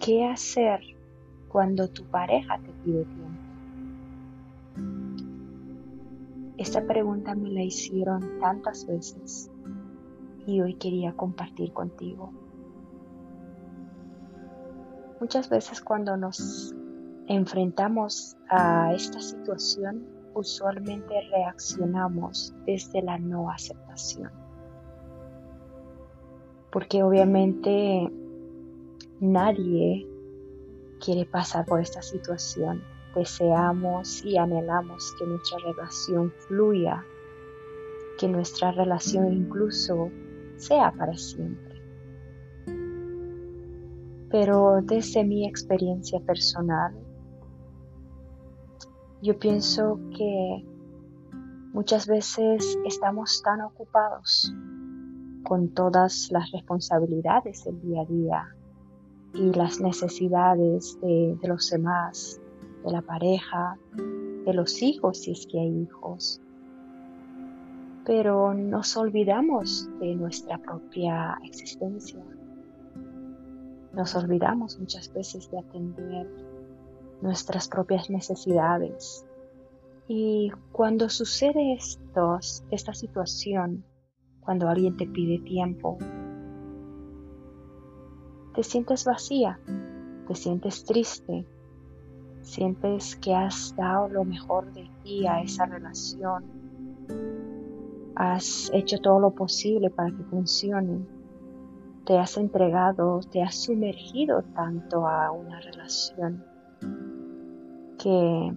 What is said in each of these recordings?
¿qué hacer cuando tu pareja te pide tiempo? Esta pregunta me la hicieron tantas veces y hoy quería compartir contigo. Muchas veces cuando nos enfrentamos a esta situación, usualmente reaccionamos desde la no aceptación. Porque obviamente nadie quiere pasar por esta situación deseamos y anhelamos que nuestra relación fluya, que nuestra relación incluso sea para siempre. Pero desde mi experiencia personal, yo pienso que muchas veces estamos tan ocupados con todas las responsabilidades del día a día y las necesidades de, los demás de la pareja, de los hijos si es que hay hijos. Pero nos olvidamos de nuestra propia existencia. Nos olvidamos muchas veces de atender nuestras propias necesidades. Y cuando sucede esto, esta situación, cuando alguien te pide tiempo, te sientes vacía, te sientes triste, sientes que has dado lo mejor de ti a esa relación, has hecho todo lo posible para que funcione, te has entregado, te has sumergido tanto a una relación que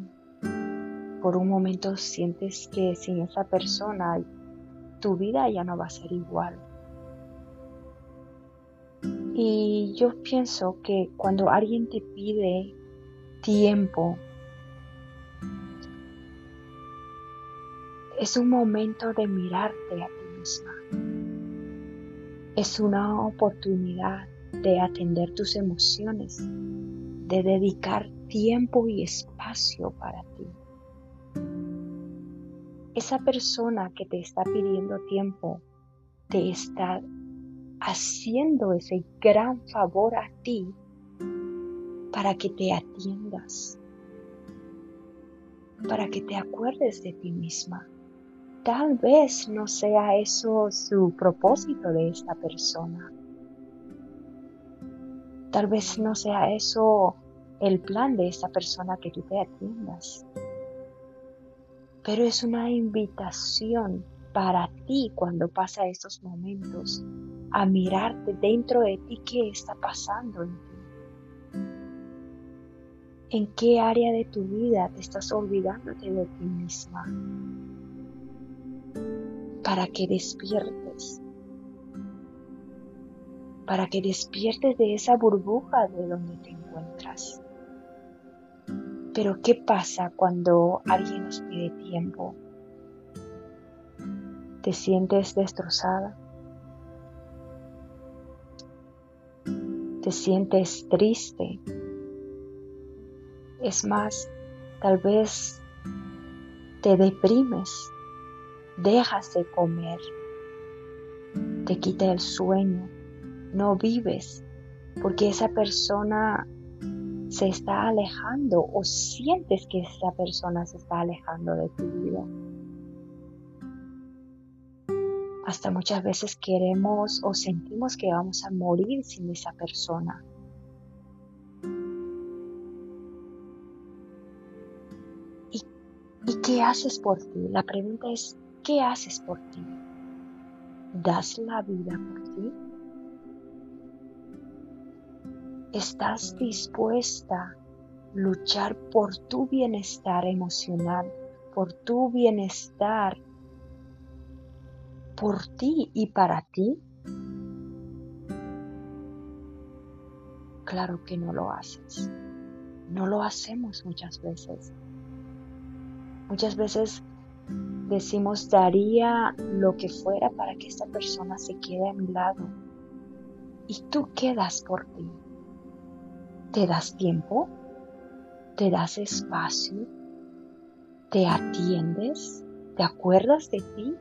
por un momento sientes que sin esa persona tu vida ya no va a ser igual. Y yo pienso que cuando alguien te pide tiempo. Es un momento de mirarte a ti misma. Es una oportunidad de atender tus emociones, de dedicar tiempo y espacio para ti. Esa persona que te está pidiendo tiempo te está haciendo ese gran favor a ti para que te atiendas, para que te acuerdes de ti misma. Tal vez no sea eso su propósito de esta persona. Tal vez no sea eso el plan de esta persona que tú te atiendas. Pero es una invitación para ti cuando pasa estos momentos a mirarte dentro de ti qué está pasando en ti en qué área de tu vida te estás olvidándote de ti misma para que despiertes, para que despiertes de esa burbuja de donde te encuentras. Pero ¿qué pasa cuando alguien nos pide tiempo? ¿Te sientes destrozada? ¿Te sientes triste? Es más, tal vez te deprimes, dejas de comer, te quita el sueño, no vives porque esa persona se está alejando o sientes que esa persona se está alejando de tu vida. Hasta muchas veces queremos o sentimos que vamos a morir sin esa persona. ¿Y qué haces por ti? La pregunta es, ¿qué haces por ti? ¿Das la vida por ti? ¿Estás dispuesta a luchar por tu bienestar emocional, por tu bienestar, por ti y para ti? Claro que no lo haces. No lo hacemos muchas veces. Muchas veces decimos, daría lo que fuera para que esta persona se quede a mi lado. ¿Y tú quedas por ti? ¿Te das tiempo? ¿Te das espacio? ¿Te atiendes? ¿Te acuerdas de ti?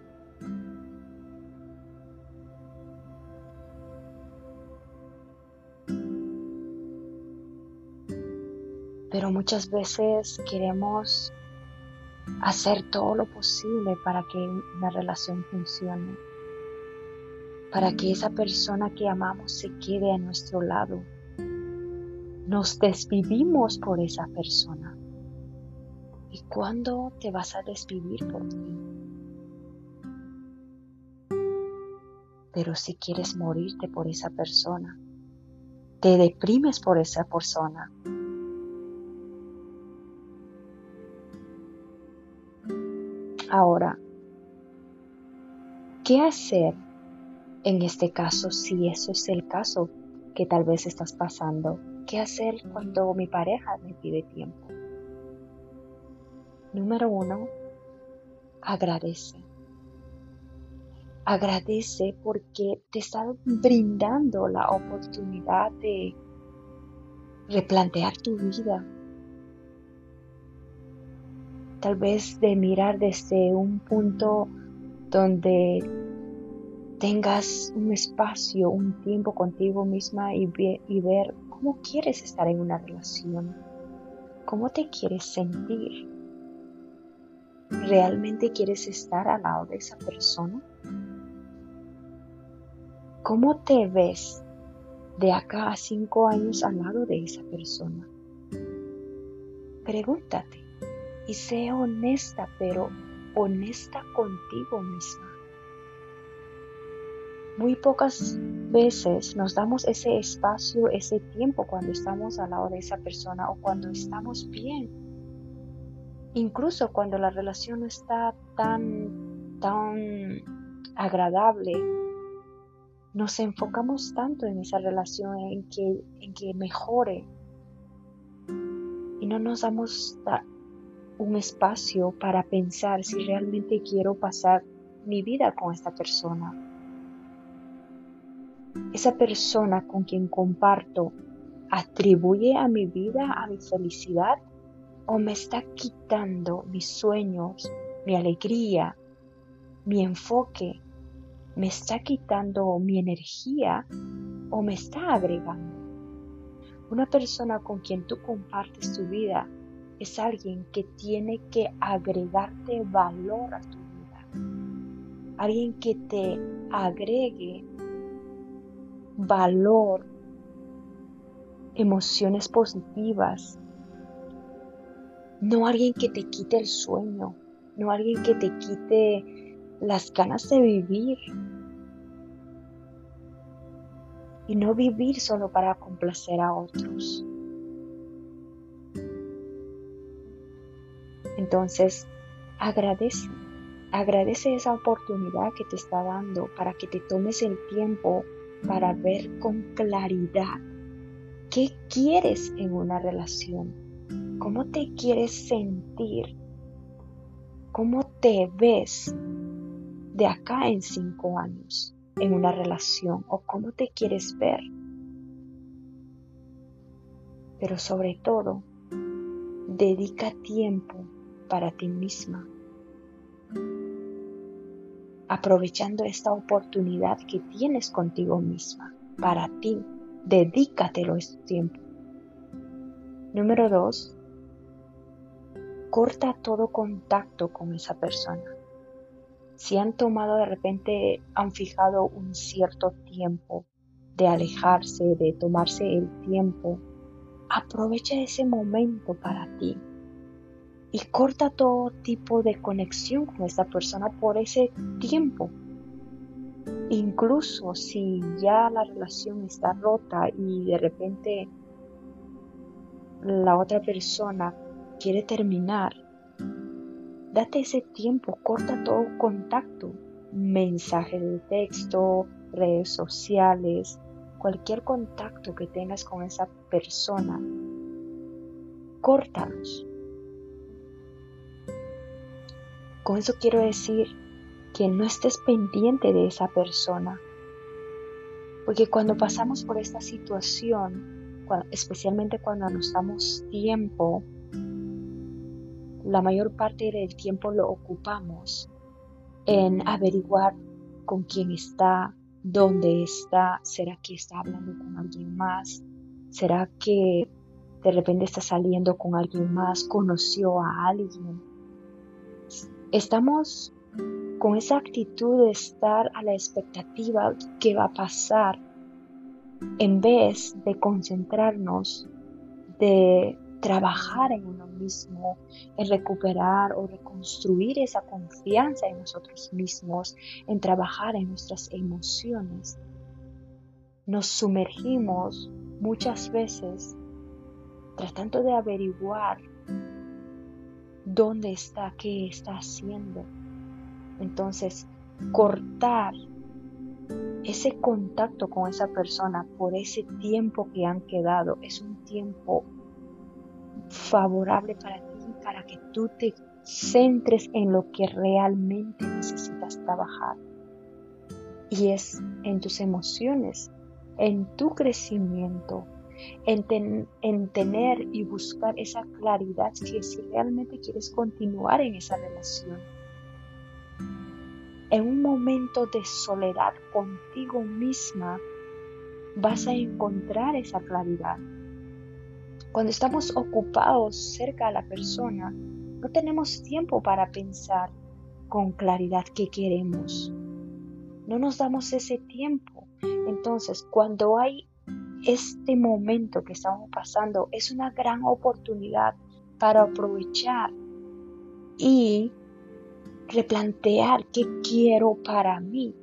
Pero muchas veces queremos hacer todo lo posible para que una relación funcione, para que esa persona que amamos se quede a nuestro lado. Nos desvivimos por esa persona. ¿Y cuándo te vas a desvivir por ti? Pero si quieres morirte por esa persona, te deprimes por esa persona, Ahora, ¿qué hacer en este caso si eso es el caso que tal vez estás pasando? ¿Qué hacer cuando mi pareja me pide tiempo? Número uno, agradece. Agradece porque te está brindando la oportunidad de replantear tu vida, tal vez de mirar desde un punto donde tengas un espacio, un tiempo contigo misma y, ver cómo quieres estar en una relación, cómo te quieres sentir. ¿Realmente quieres estar al lado de esa persona? ¿Cómo te ves de acá a cinco años al lado de esa persona? Pregúntate y sea honesta, pero honesta contigo misma. Muy pocas veces nos damos ese espacio, ese tiempo cuando estamos al lado de esa persona o cuando estamos bien. Incluso cuando la relación no está tan, tan agradable, nos enfocamos tanto en esa relación, en que, en que mejore. Y no nos damos un espacio para pensar si realmente quiero pasar mi vida con esta persona. Esa persona con quien comparto atribuye a mi vida, a mi felicidad, o me está quitando mis sueños, mi alegría, mi enfoque, me está quitando mi energía o me está agregando. Una persona con quien tú compartes tu vida es alguien que tiene que agregarte valor a tu vida. Alguien que te agregue valor, emociones positivas. No alguien que te quite el sueño, no alguien que te quite las ganas de vivir. Y no vivir solo para complacer a otros. Entonces, agradece, agradece esa oportunidad que te está dando para que te tomes el tiempo para ver con claridad qué quieres en una relación, cómo te quieres sentir, cómo te ves de acá en cinco años en una relación o cómo te quieres ver. Pero sobre todo, dedica tiempo para ti misma. Aprovechando esta oportunidad que tienes contigo misma, para ti, dedícatelo este tiempo. Número dos, corta todo contacto con esa persona. Si han tomado de repente, han fijado un cierto tiempo de alejarse, de tomarse el tiempo, aprovecha ese momento para ti, y corta todo tipo de conexión con esta persona por ese tiempo. Incluso si ya la relación está rota y de repente la otra persona quiere terminar, date ese tiempo, corta todo contacto, mensaje de texto, redes sociales, cualquier contacto que tengas con esa persona, córtalos Con eso quiero decir que no estés pendiente de esa persona. Porque cuando pasamos por esta situación, especialmente cuando nos damos tiempo, la mayor parte del tiempo lo ocupamos en averiguar con quién está, dónde está, será que está hablando con alguien más, será que de repente está saliendo con alguien más, conoció a alguien. Estamos con esa actitud de estar a la expectativa que va a pasar en vez de concentrarnos, de trabajar en uno mismo, en recuperar o reconstruir esa confianza en nosotros mismos, en trabajar en nuestras emociones. Nos sumergimos muchas veces tratando de averiguar dónde está, qué está haciendo. Entonces, cortar ese contacto con esa persona por ese tiempo que han quedado es un tiempo favorable para ti, para que tú te centres en lo que realmente necesitas trabajar. Y es en tus emociones, en tu crecimiento, en, en, tener y buscar esa claridad que si realmente quieres continuar en esa relación. En un momento de soledad contigo misma vas a encontrar esa claridad. Cuando estamos ocupados cerca a la persona, no tenemos tiempo para pensar con claridad qué queremos. No nos damos ese tiempo. Entonces, cuando hay este momento que estamos pasando, es una gran oportunidad para aprovechar y replantear qué quiero para mí.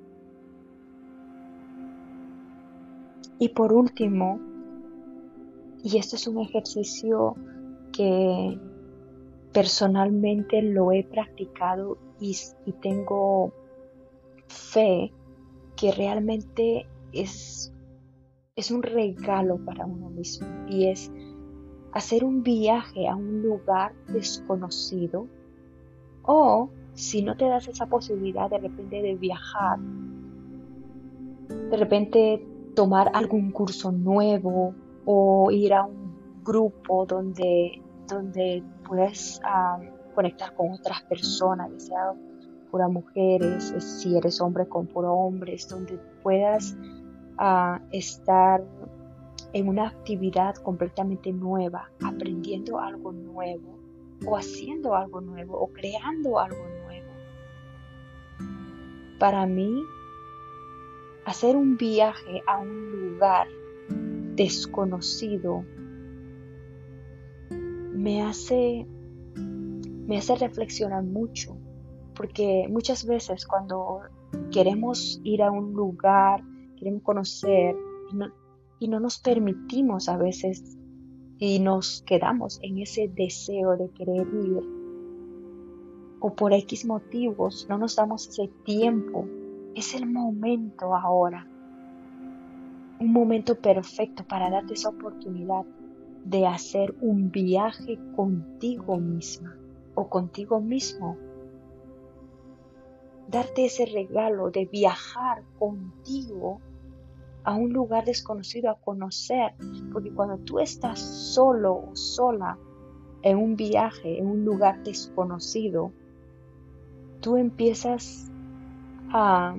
Y por último, y esto es un ejercicio que personalmente lo he practicado y, tengo fe que realmente es, es un regalo para uno mismo y es hacer un viaje a un lugar desconocido o si no te das esa posibilidad de repente de viajar, de repente tomar algún curso nuevo o ir a un grupo donde, donde puedes conectar con otras personas, ya sea pura mujeres, si eres hombre con puro hombres, donde puedas estar en una actividad completamente nueva, aprendiendo algo nuevo o haciendo algo nuevo o creando algo nuevo. Para mí, hacer un viaje a un lugar desconocido me hace me hace reflexionar mucho porque muchas veces cuando queremos ir a un lugar queremos conocer y no, nos permitimos a veces y nos quedamos en ese deseo de querer ir o por X motivos no nos damos ese tiempo. Es el momento ahora. Un momento perfecto para darte esa oportunidad de hacer un viaje contigo misma o contigo mismo. Darte ese regalo de viajar contigo a un lugar desconocido a conocer, porque cuando tú estás solo o sola en un viaje, en un lugar desconocido, tú empiezas a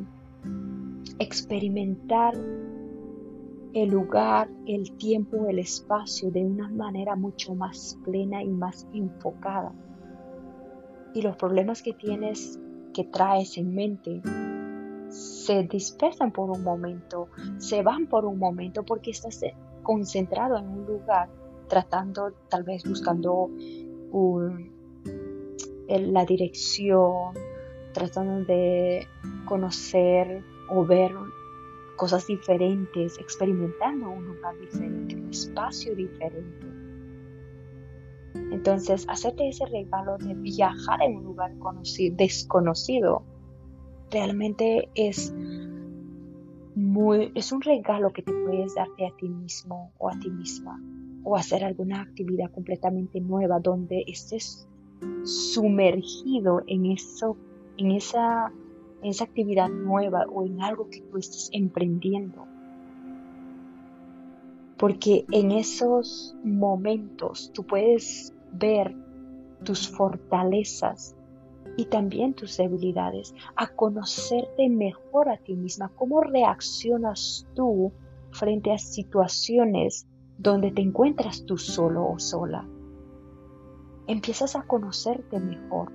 experimentar el lugar, el tiempo, el espacio de una manera mucho más plena y más enfocada. Y los problemas que tienes, que traes en mente, se dispersan por un momento, se van por un momento porque estás concentrado en un lugar, tratando, tal vez buscando la dirección, tratando de conocer o ver cosas diferentes, experimentando un lugar diferente, un espacio diferente. Entonces, hacerte ese regalo de viajar en un lugar desconocido realmente es muy, es un regalo que te puedes darte a ti mismo o a ti misma o hacer alguna actividad completamente nueva donde estés sumergido en eso, en esa en esa actividad nueva o en algo que tú estés emprendiendo. Porque en esos momentos tú puedes ver tus fortalezas y también tus debilidades, a conocerte mejor a ti misma, cómo reaccionas tú frente a situaciones donde te encuentras tú solo o sola. Empiezas a conocerte mejor.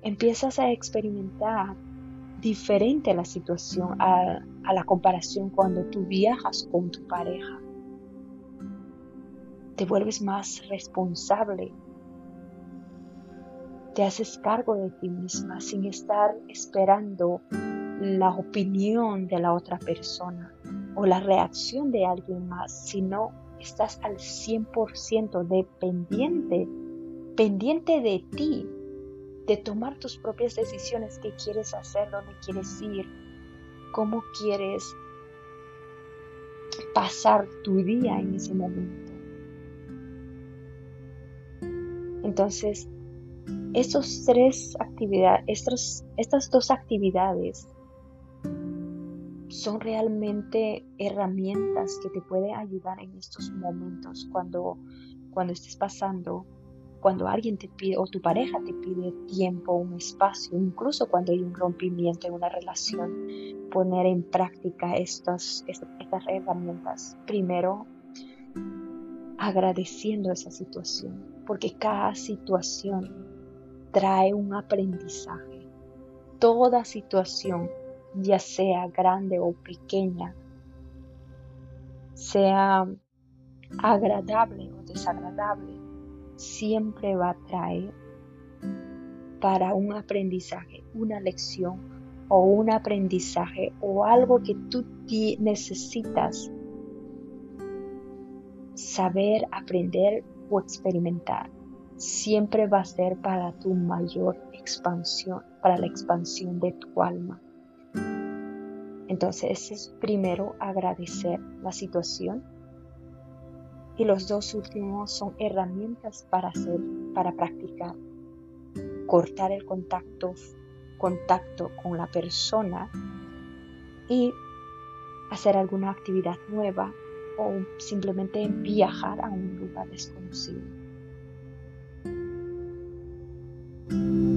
Empiezas a experimentar diferente la situación a, a la comparación cuando tú viajas con tu pareja. Te vuelves más responsable. Te haces cargo de ti misma sin estar esperando la opinión de la otra persona o la reacción de alguien más, sino estás al 100% dependiente, pendiente de ti, de tomar tus propias decisiones, qué quieres hacer, dónde quieres ir, cómo quieres pasar tu día en ese momento. Entonces, estos tres actividades, estas dos actividades son realmente herramientas que te pueden ayudar en estos momentos cuando, cuando estés pasando, cuando alguien te pide o tu pareja te pide tiempo, un espacio, incluso cuando hay un rompimiento en una relación, poner en práctica estas, estas herramientas. Primero, agradeciendo esa situación, porque cada situación trae un aprendizaje. Toda situación ya sea grande o pequeña, sea agradable o desagradable, siempre va a traer para un aprendizaje, una lección o un aprendizaje o algo que tú necesitas saber, aprender o experimentar. Siempre va a ser para tu mayor expansión, para la expansión de tu alma. Entonces es primero agradecer la situación y los dos últimos son herramientas para hacer, para practicar. Cortar el contacto, contacto con la persona y hacer alguna actividad nueva o simplemente viajar a un lugar desconocido. Thank you.